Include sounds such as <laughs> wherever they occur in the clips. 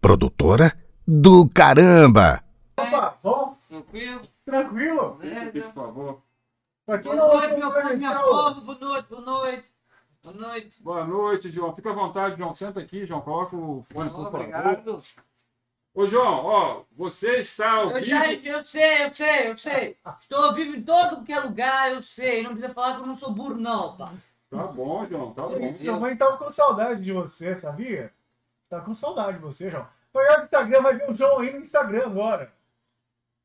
produtora do caramba. Opa, bom? Tranquilo? Tranquilo? Certo. Por favor. Boa noite, meu povo, minha povo. Boa noite, boa noite. Boa noite. Boa noite, João. Fica à vontade, João. Senta aqui, João. Coloca o fone, por favor. Obrigado. Ô, João, ó, você está ao Eu já, vivo. eu sei, eu sei, eu sei. Estou ao vivo em todo que é lugar, eu sei. Não precisa falar que eu não sou burro, não, pá. Tá bom, João, tá bom. Minha mãe tava com saudade de você, sabia? Tava com saudade de você, João. Vai olhar no Instagram, vai ver o João aí no Instagram agora.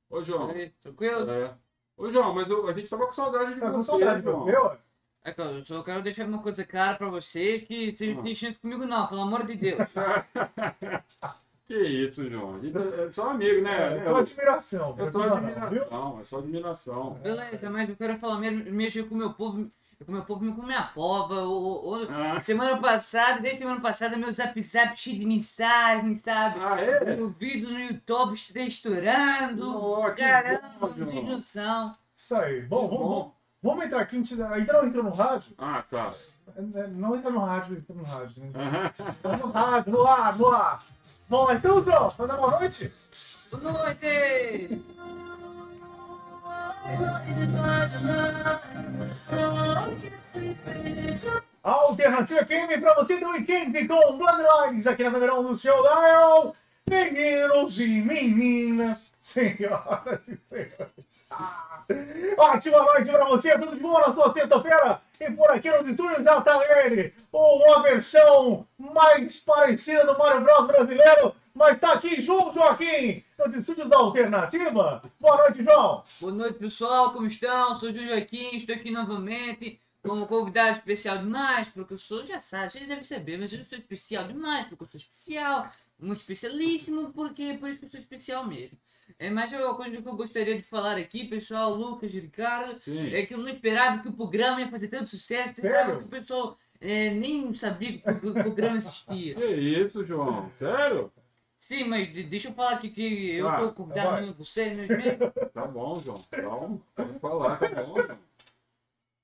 Ô, João. Aí, Tranquilo? É. Ô, João, mas eu- a gente tava com saudade de Tá com você, saudade de João. você, ué? É que eu só quero deixar uma coisa clara pra vocês, que vocês não têm chance comigo não, pelo amor de Deus. <laughs> que isso, João. A gente é só amigo, né? É só admiração. É só viu? admiração, é só admiração. Beleza, mas eu quero falar mesmo, mexer com o meu povo, com o meu povo, com minha pova. O, o- o- Ah. Semana passada, desde semana passada, meu zap zap cheio de mensagens, sabe? Ah, é? O vídeo no YouTube estourando. Que Caramba, bom, não tem João. noção. Isso aí. Bom, Que vamos, bom. vamos, vamos entrar aqui. a gente Ainda não entrou no rádio? Ah, tá. Não entra no rádio, entra no rádio. Né? No rádio, no ar, no ar. Bom, então, João, vai dar boa noite? Boa noite! Alternativa FM pra você do weekend com Bloodlines aqui na 1 do seu dial. Meninos e meninas, senhoras e senhores. Ótima noite pra você, tudo de bom na sua sexta-feira. E por aqui nos estúdios já tá ele, uma versão mais parecida do Mario Bros brasileiro, mas tá aqui João Joaquim, nos estúdios da Alternativa. Boa noite, João. Boa noite, pessoal. Como estão? Sou o Júlio Joaquim, estou aqui novamente como convidado especial demais, porque eu sou, já sabe, vocês devem saber, mas eu sou especial demais, porque eu sou especial, muito especialíssimo, porque por isso que eu sou especial mesmo. É, mas uma coisa que eu gostaria de falar aqui, pessoal, Lucas e Ricardo, Sim. é que eu não esperava que o programa ia fazer tanto sucesso, você Sério? sabe que o pessoal é, nem sabia que o programa existia. <laughs> Que isso, João? Sério? Sim, mas de- deixa eu falar aqui que eu Ah, convidado vai. mesmo, você não é mesmo? <laughs> Tá bom, João. Então, pode falar, tá bom, João.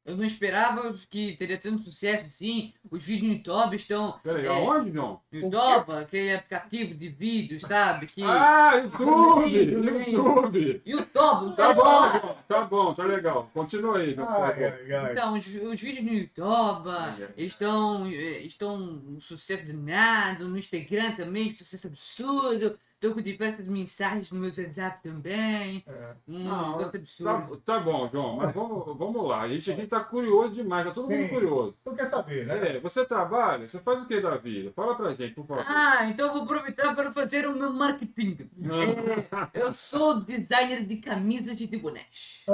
Eu não esperava que teria tanto sucesso assim. Os vídeos no YouTube estão. Peraí, É. aonde, João? YouTube, aquele aplicativo de vídeos, sabe? Que... Ah, YouTube! YouTube! YouTube, não Tá bom, falar. João. Tá bom, tá legal. Continua aí, João, ai, ai. Então, os, os vídeos no YouTube estão, eh, estão um sucesso danado, no Instagram também, sucesso absurdo. Estou com diversas mensagens no meu WhatsApp também. É. Um Não, Tá, absurdo. tá bom, João, mas vamos, vamos lá. A gente, a gente tá curioso demais, tá todo mundo Sim. curioso. Tu quer saber, né? É, você trabalha? Você faz o que da vida? Fala pra gente, por favor. Ah, então eu vou aproveitar para fazer o meu marketing. É, eu sou designer de camisas de bonés.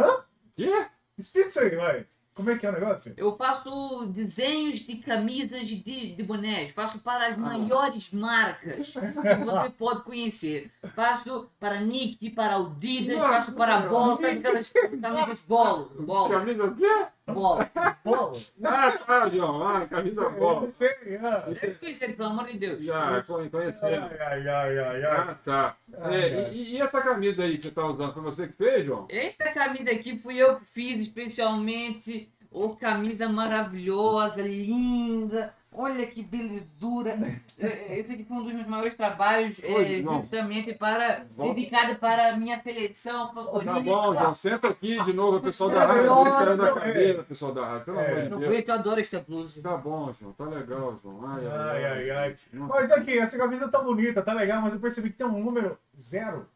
Quê? Explica isso aí, vai. Como é que é o negócio? Eu faço desenhos de camisas de, de bonés. Faço para as maiores marcas que você pode conhecer. Faço para Nike, para Adidas, Nossa faço para. Bolo, sabe aquelas camisas bolo, bolo, Camisa o quê? Bolo. Polo? Ah, tá, João. Ah, camisa Eu bola. não sei, ah. Deve conhecer, pelo amor de Deus. Já, foi- conhecemos. Ai, ai, ai, ai, ai. Ah, tá. Ai, É, ai. e, e essa camisa aí que você tá usando, foi você que fez, João? Esta camisa aqui fui eu que fiz especialmente. Ô, camisa maravilhosa, linda. Olha que belezura. É, Esse aqui foi um dos meus maiores trabalhos, é, Oi, João. justamente para dedicado para a minha seleção favorita. Tá bom, João. Senta aqui de novo, o pessoal da rádio. Gritando a é. cabeça, pessoal da rádio. Pelo É. amor de Não Deus. aguento, eu adoro esta blusa. Tá bom, João. Tá legal, João. Ai, Ai, ai, ai. Nossa. Mas aqui, essa camisa tá bonita, tá legal, mas eu percebi que tem um número zero.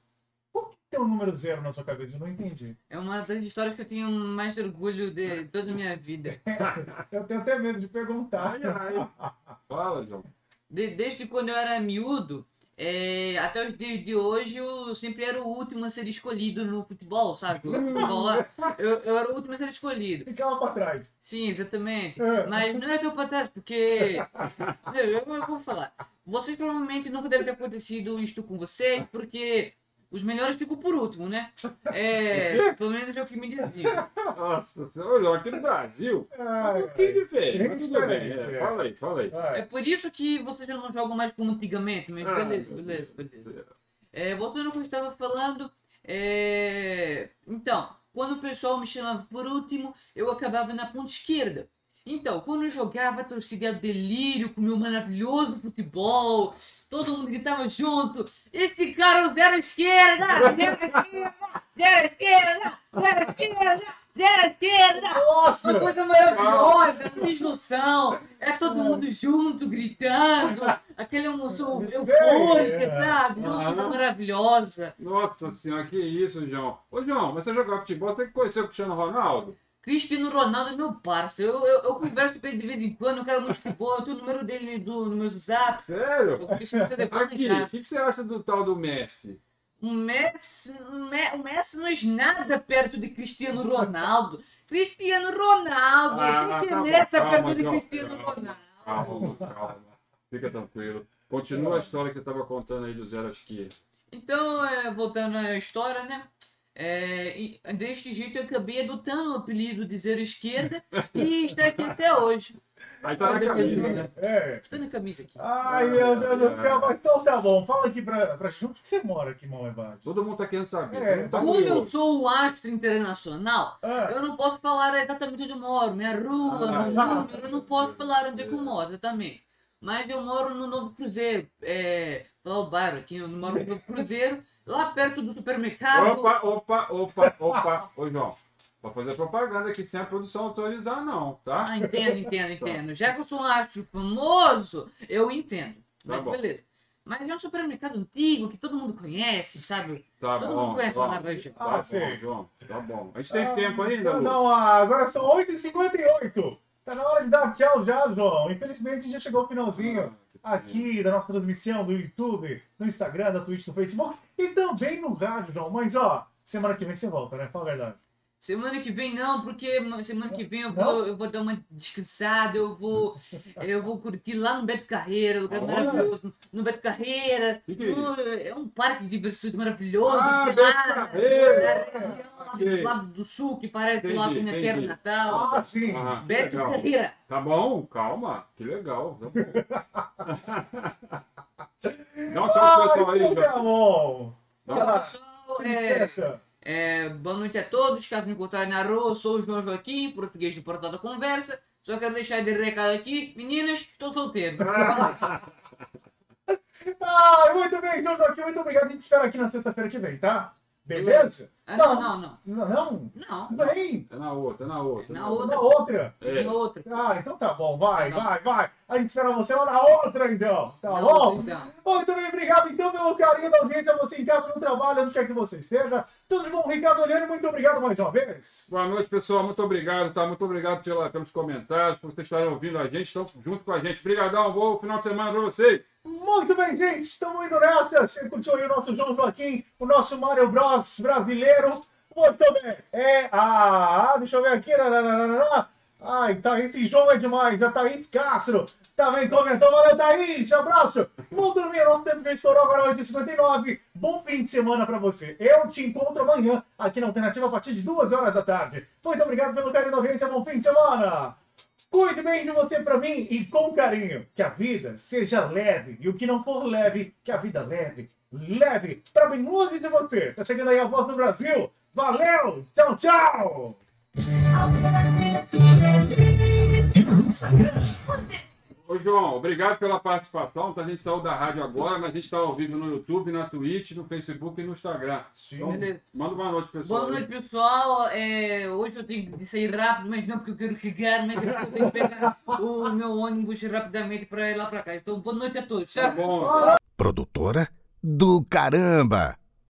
Tem um número zero na sua camisa? Eu não entendi. É uma das histórias que eu tenho mais orgulho de toda a minha vida. <laughs> Eu tenho até medo de perguntar. Ai, ai. Fala, João. De- desde quando eu era miúdo, é, até os dias de hoje, eu sempre era o último a ser escolhido no futebol, sabe? No futebol lá, <laughs> eu, eu era o último a ser escolhido. Ficava pra trás. Sim, exatamente. É. Mas não é tão pra trás, porque. <laughs> Eu, eu, eu vou falar. Vocês provavelmente nunca deve ter acontecido isto com vocês, porque os melhores ficam por último, né? É, <laughs> pelo menos é o que me diziam. Nossa, você olhou aqui no Brasil. É Ai, um pouquinho ai. diferente, mas tudo bem. É, é. fala aí, fala aí. É por isso que vocês já não jogam mais como antigamente, mas Ah, beleza, beleza, beleza. É, voltando ao que eu estava falando, é, então, quando o pessoal me chamava por último, eu acabava na ponta esquerda. Então, quando eu jogava, a torcida era delírio com o meu maravilhoso futebol. Todo mundo gritava junto. Este cara é o zero esquerda! Zero esquerda! Zero esquerda! Zero esquerda! Zero esquerda! Nossa! Uma coisa maravilhosa, não tem noção. É todo mundo junto, gritando. Aquela emoção eufórica, sabe? Uma coisa maravilhosa. Nossa senhora, que isso, João. Ô, João, mas você jogar futebol, você tem que conhecer o Cristiano Ronaldo. Cristiano Ronaldo é meu parceiro. Eu, eu, eu converso com ele de vez em quando, eu quero muito futebol, eu tenho o número dele do, no meu zap. Sério? Eu deixo no telefone Aqui, o que, que você acha do tal do Messi? O Messi, o Me- o Messi não é nada perto de Cristiano Ronaldo. <laughs> Cristiano Ronaldo! Ah, Quem que é calma, Messi calma, perto de João. Cristiano Calma. Ronaldo? Calma, calma. Fica tranquilo. Continua a história que você estava contando aí do zero à esquerda. Então, é, voltando à história, né? É, e deste jeito eu acabei adotando o apelido de Zero Esquerda e está aqui até hoje. Aí tá na camisa, né? É. Estou na camisa aqui. Ai, meu Deus do céu, mas então tá bom. Fala aqui pra, pra onde que você mora aqui, mal embaixo? Todo mundo tá querendo saber. É, tá Como eu sou o astro internacional, Ah, eu não posso falar exatamente onde eu moro, minha rua, Ah. meu número, eu não posso falar onde é que eu moro exatamente. Mas eu moro no Novo Cruzeiro, é, falar o bairro aqui, eu moro no Novo Cruzeiro, lá perto do supermercado. Opa, opa, opa, opa. Ô, João, pode fazer propaganda aqui sem a produção autorizar, não, tá? Ah, entendo, entendo, entendo. Já que eu sou um astro famoso, eu entendo. Tá Mas bom. beleza. Mas é um supermercado antigo que todo mundo conhece, sabe? Tá Todo bom. mundo conhece lá João. na região. Ah, Tá bom, sei. João. Tá bom. A gente tem ah, tempo ainda, Não, Lu? não, ah, agora são 8h58. Tá na hora de dar tchau já, João. Infelizmente já chegou o finalzinho Ah, aqui da nossa transmissão do YouTube, no Instagram, da Twitch, no Facebook e também no rádio, João. Mas ó, semana que vem você volta, né? Fala a verdade. Semana que vem não, porque semana que vem eu vou, eu vou dar uma descansada, eu vou, <laughs> eu vou curtir lá no Beto Carreira, lugar Olha. maravilhoso. No Beto Carreira, Que que é no- é um parque de diversões maravilhoso. Ah, Beto lá, Carreira. Lá do lado do sul, que parece Entendi, minha terra entendi. natal. Ah, sim. Ah, Beto legal. Carreira. Tá bom, calma. Que legal. Tá bom. <laughs> Dá um tchau pro pessoal aí, então João. lá, Pessoal, se é. É, boa noite a todos. Caso me encontrarem na rua, eu sou o João Joaquim, português do Portal da Conversa. Só quero deixar de recado aqui, meninas, estou solteiro. <laughs> Ah, muito bem, João Joaquim, muito obrigado. A gente espera aqui na sexta-feira que vem, tá? Beleza? Ah, não, não, não. Não, não? Não, Vem. É na outra, é na outra. Na na outra. Na outra. É. tem outra. Ah, então tá bom. Vai, Não. vai, vai. A gente espera você lá na outra, então. Tá Na bom? outra, então. Muito bem, obrigado então pelo carinho da audiência. Você em casa, no trabalho, onde quer que você esteja. Tudo de bom, Ricardo Oliano. Muito obrigado mais uma vez. Boa noite, pessoal. Muito obrigado, tá? Muito obrigado pela, pelos comentários, por vocês estarem ouvindo a gente, estão junto com a gente. Obrigadão, bom final de semana pra vocês. Muito bem, gente. Estamos indo nessa. Você curtiu aí o nosso João Joaquim, o nosso Mario Bros brasileiro. Muito bem. É a. Deixa eu ver aqui. nananana. Ai, Thaís, esse João é demais. A Thaís Castro também comentou. Valeu, Thaís. Abraço. Muito bem, nosso tempo já estourou agora 8h59. Bom fim de semana pra você. Eu te encontro amanhã aqui na Alternativa a partir de 2 horas da tarde. Muito obrigado pelo carinho da audiência. Bom fim de semana. Cuide bem de você pra mim e com carinho. Que a vida seja leve. E o que não for leve, que a vida leve. Leve pra bem longe de você. Tá chegando aí a voz do Brasil. Valeu! Tchau, tchau! Ô, João, obrigado pela participação. Tá? A gente saiu da rádio agora, mas a gente está ao vivo no YouTube, na Twitch, no Facebook e no Instagram. Então, Beleza. manda uma noite, pessoal. Boa noite, pessoal. É, hoje eu tenho de sair rápido, mas não porque eu quero cagar, mas é porque eu tenho que pegar o meu ônibus rapidamente para ir lá para cá. Então, boa noite a todos. Tá Tchau. bom. Produtora do caramba.